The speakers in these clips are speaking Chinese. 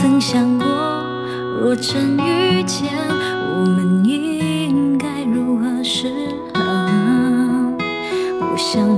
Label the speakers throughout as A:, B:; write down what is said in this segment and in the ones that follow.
A: 曾想过若真遇见我们应该如何是好？我想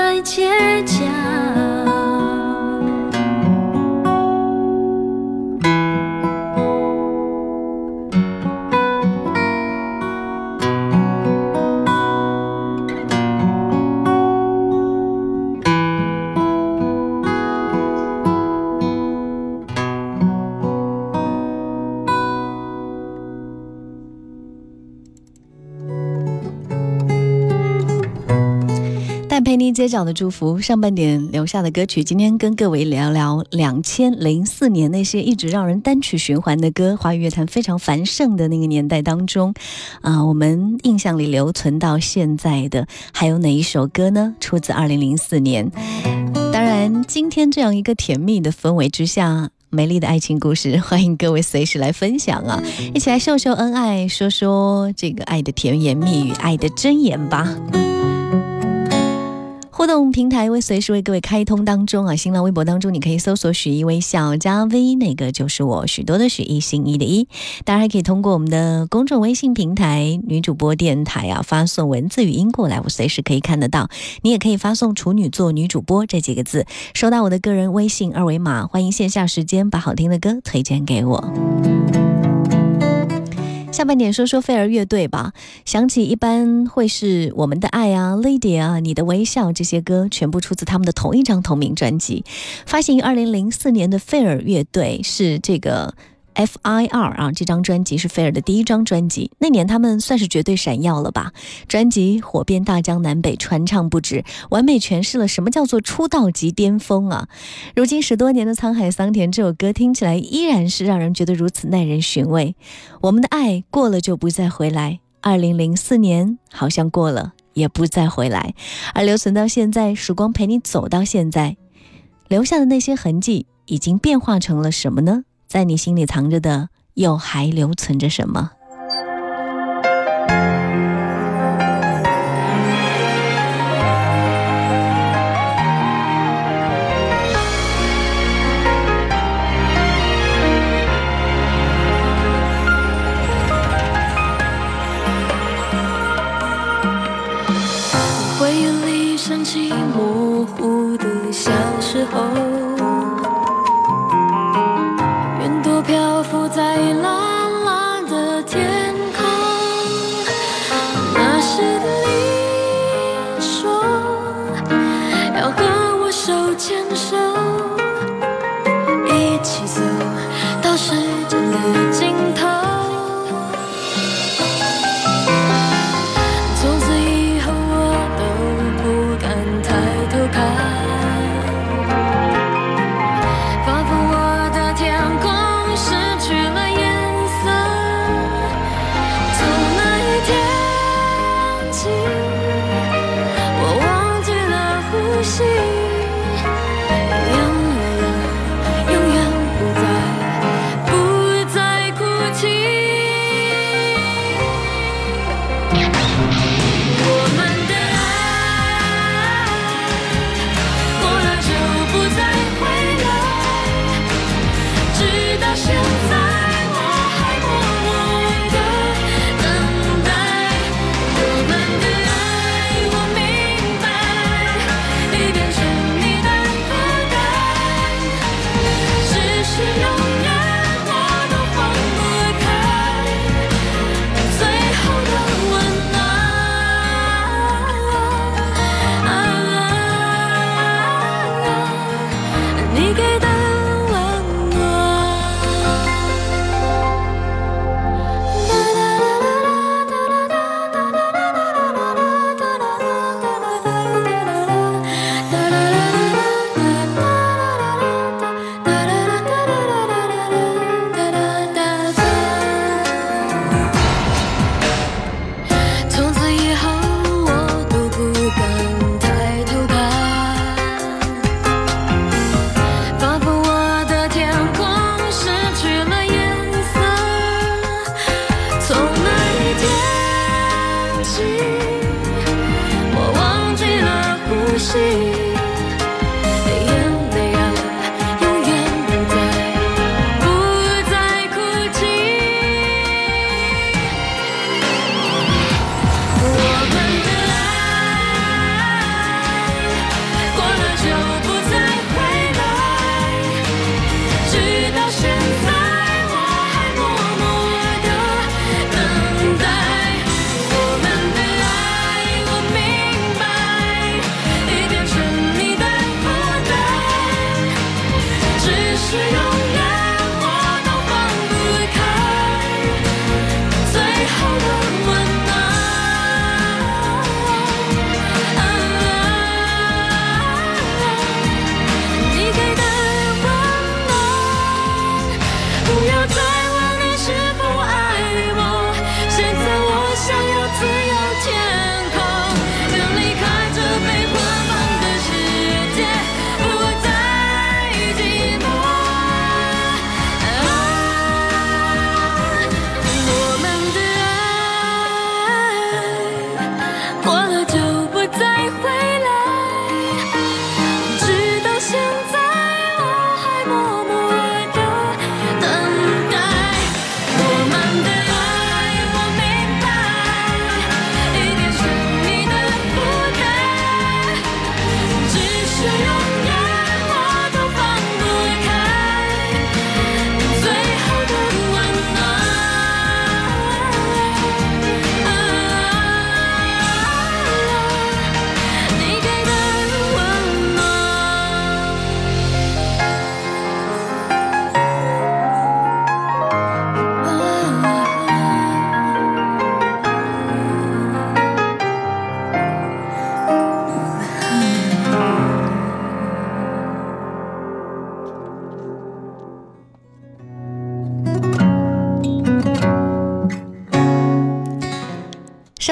A: 在街角。街角的祝福上半点留下的歌曲，今天跟各位聊聊两千零四年那些一直让人单曲循环的歌，华语乐坛非常繁盛的那个年代当中，啊，我们印象里留存到现在的还有哪一首歌呢？出自二零零四年。当然，今天这样一个甜蜜的氛围之下。美丽的爱情故事，欢迎各位随时来分享啊！一起来秀秀恩爱，说说这个爱的甜言蜜语、爱的真言吧。互动平台会随时为各位开通当中啊，新浪微博当中你可以搜索“许一微笑”加 V，那个就是我许多的许一心一的一。当然还可以通过我们的公众微信平台“女主播电台”啊，发送文字语音过来，我随时可以看得到。你也可以发送“处女座女主播”这几个字，收到我的个人微信二维码。欢迎线下时间把好听的歌推荐给我。下半点说说费尔乐队吧，想起一般会是我们的爱啊、Lady 啊、你的微笑这些歌，全部出自他们的同一张同名专辑，发行于二零零四年的费尔乐队是这个。F.I.R. 啊，这张专辑是菲尔的第一张专辑。那年他们算是绝对闪耀了吧？专辑火遍大江南北，传唱不止，完美诠释了什么叫做出道即巅峰啊！如今十多年的沧海桑田，这首歌听起来依然是让人觉得如此耐人寻味。我们的爱过了就不再回来，二零零四年好像过了也不再回来，而留存到现在，时光陪你走到现在，留下的那些痕迹，已经变化成了什么呢？在你心里藏着的，又还留存着什么？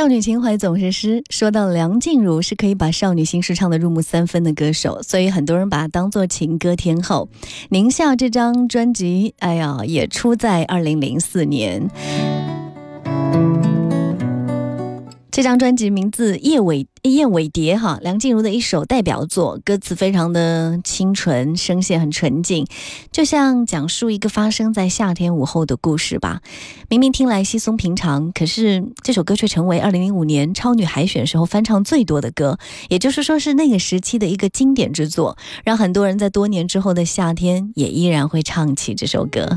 A: 少女情怀总是诗。说到梁静茹，是可以把少女心事唱得入木三分的歌手，所以很多人把她当做情歌天后。宁夏这张专辑，哎呀，也出在二零零四年。这张专辑名字《燕尾燕尾蝶》哈，梁静茹的一首代表作，歌词非常的清纯，声线很纯净，就像讲述一个发生在夏天午后的故事吧。明明听来稀松平常，可是这首歌却成为2005年超女海选时候翻唱最多的歌，也就是说是那个时期的一个经典之作，让很多人在多年之后的夏天也依然会唱起这首歌。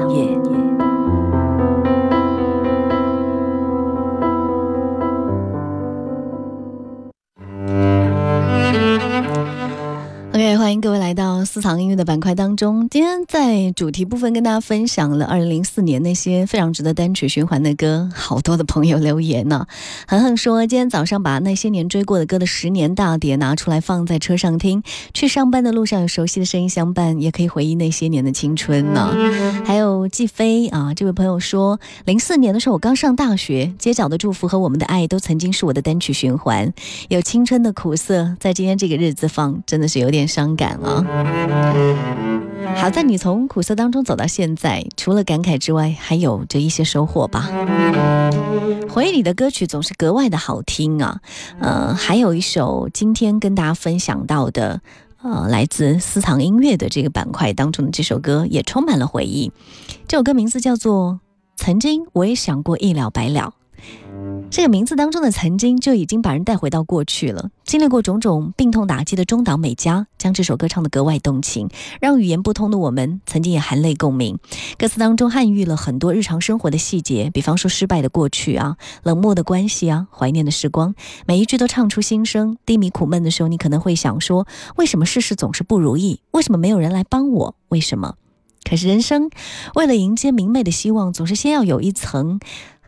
B: 各位来到私藏音乐的板块当中。今天在主题部分跟大家分享了二零零四年那些非常值得单曲循环的歌，好多的朋友留言呢、恒恒说，今天早上把那些年追过的歌的十年大碟拿出来放在车上听，去上班的路上有熟悉的声音相伴，也可以回忆那些年的青春呢、还有季飞啊，这位朋友说，零四年的时候我刚上大学，街角的祝福和我们的爱都曾经是我的单曲循环，有青春的苦涩，在今天这个日子放，真的是有点伤感啊。好在你从苦涩当中走到现在，除了感慨之外，还有着一些收获吧。回忆里的歌曲总是格外的好听啊。呃，还有一首今天跟大家分享到的。呃，来自私藏音乐的这个板块当中的这首歌也充满了回忆。这首歌名字叫做《曾经我也想过一了百了》。这个名字当中的“曾经”就已经把人带回到过去了。经历过种种病痛打击的中岛美嘉，将这首歌唱得格外动情，让语言不通的我们曾经也含泪共鸣。歌词当中暗喻了很多日常生活的细节，比方说失败的过去啊，冷漠的关系啊，怀念的时光，每一句都唱出心声。低迷苦闷的时候，你可能会想说：为什么事事总是不如意？为什么没有人来帮我？为什么？可是人生，为了迎接明媚的希望，总是先要有一层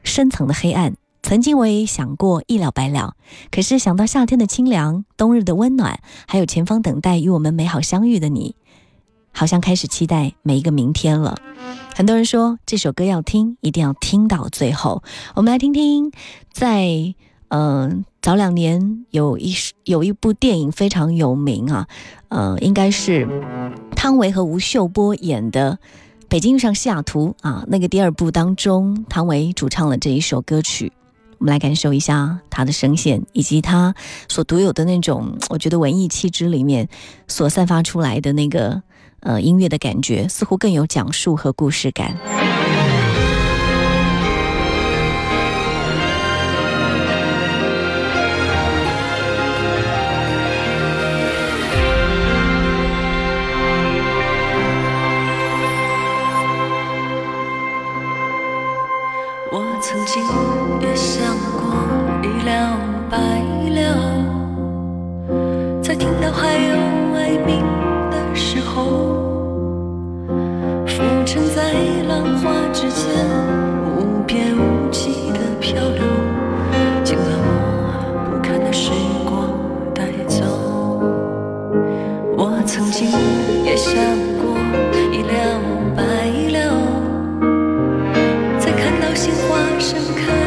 B: 深层的黑暗。曾经我也想过一了百了，可是想到夏天的清凉、冬日的温暖，还有前方等待与我们美好相遇的你，好像开始期待每一个明天了。很多人说这首歌要听，一定要听到最后。我们来听听，在嗯、呃早两年有一有一部电影非常有名啊，呃，应该是汤唯和吴秀波演的。北京遇上西雅图啊，那个第二部当中，汤唯主唱了这一首歌曲。我们来感受一下他的声线，以及他所独有的那种，我觉得文艺气质里面所散发出来的那个呃音乐的感觉，似乎更有讲述和故事感。
A: 流星花盛开。